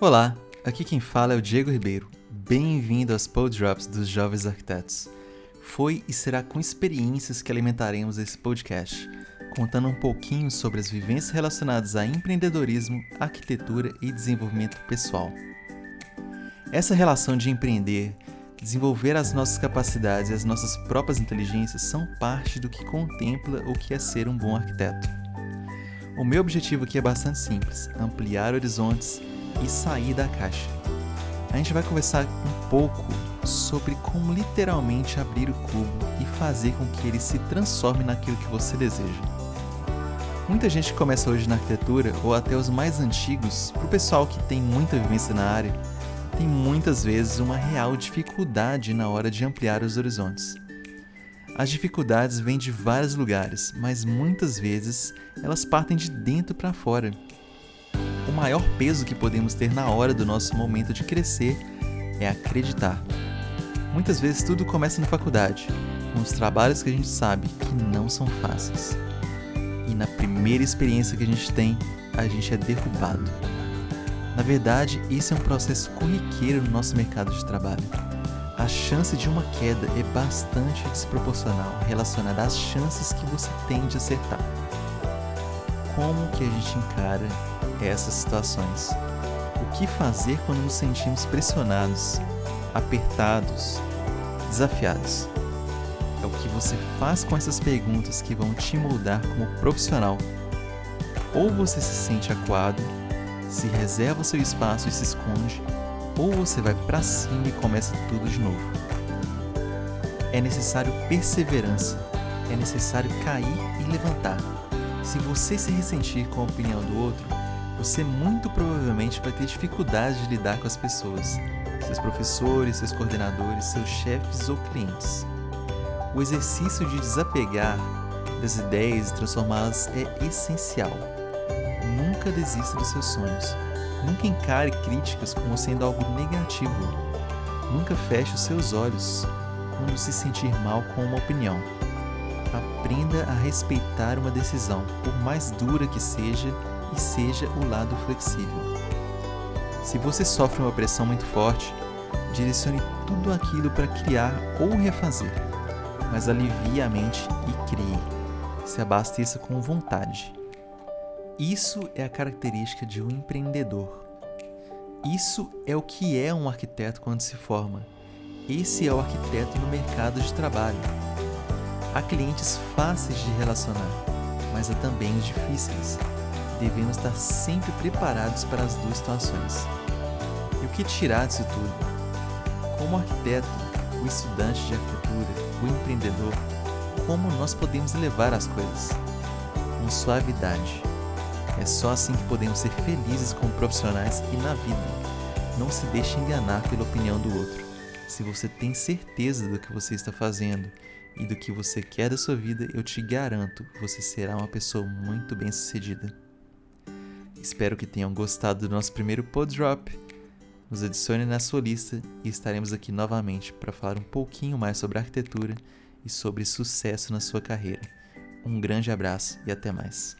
Olá, aqui quem fala é o Diego Ribeiro. Bem-vindo aos Pod Drops dos Jovens Arquitetos. Foi e será com experiências que alimentaremos esse podcast, contando um pouquinho sobre as vivências relacionadas a empreendedorismo, arquitetura e desenvolvimento pessoal. Essa relação de empreender, desenvolver as nossas capacidades e as nossas próprias inteligências são parte do que contempla o que é ser um bom arquiteto. O meu objetivo aqui é bastante simples: ampliar horizontes e sair da caixa. A gente vai conversar um pouco sobre como literalmente abrir o cubo e fazer com que ele se transforme naquilo que você deseja. Muita gente começa hoje na arquitetura, ou até os mais antigos, para o pessoal que tem muita vivência na área, tem muitas vezes uma real dificuldade na hora de ampliar os horizontes. As dificuldades vêm de vários lugares, mas muitas vezes elas partem de dentro para fora maior peso que podemos ter na hora do nosso momento de crescer é acreditar. Muitas vezes tudo começa na faculdade, com os trabalhos que a gente sabe que não são fáceis. E na primeira experiência que a gente tem, a gente é derrubado. Na verdade, isso é um processo corriqueiro no nosso mercado de trabalho. A chance de uma queda é bastante desproporcional relacionada às chances que você tem de acertar. Como que a gente encara essas situações. O que fazer quando nos sentimos pressionados, apertados, desafiados? É o que você faz com essas perguntas que vão te moldar como profissional. Ou você se sente acuado, se reserva seu espaço e se esconde, ou você vai para cima e começa tudo de novo. É necessário perseverança, é necessário cair e levantar. Se você se ressentir com a opinião do outro, você muito provavelmente vai ter dificuldade de lidar com as pessoas, seus professores, seus coordenadores, seus chefes ou clientes. O exercício de desapegar das ideias e transformá-las é essencial. Nunca desista dos seus sonhos. Nunca encare críticas como sendo algo negativo. Nunca feche os seus olhos quando se sentir mal com uma opinião. Aprenda a respeitar uma decisão, por mais dura que seja e seja o lado flexível. Se você sofre uma pressão muito forte, direcione tudo aquilo para criar ou refazer, mas alivie a mente e crie. Se abasteça com vontade. Isso é a característica de um empreendedor. Isso é o que é um arquiteto quando se forma. Esse é o arquiteto no mercado de trabalho. Há clientes fáceis de relacionar, mas há também os difíceis devemos estar sempre preparados para as duas situações. E o que tirar disso tudo? Como arquiteto, o estudante de arquitetura, o empreendedor, como nós podemos levar as coisas? Com suavidade. É só assim que podemos ser felizes como profissionais e na vida. Não se deixe enganar pela opinião do outro. Se você tem certeza do que você está fazendo e do que você quer da sua vida, eu te garanto, você será uma pessoa muito bem-sucedida. Espero que tenham gostado do nosso primeiro pod drop. Nos adicione na sua lista e estaremos aqui novamente para falar um pouquinho mais sobre arquitetura e sobre sucesso na sua carreira. Um grande abraço e até mais.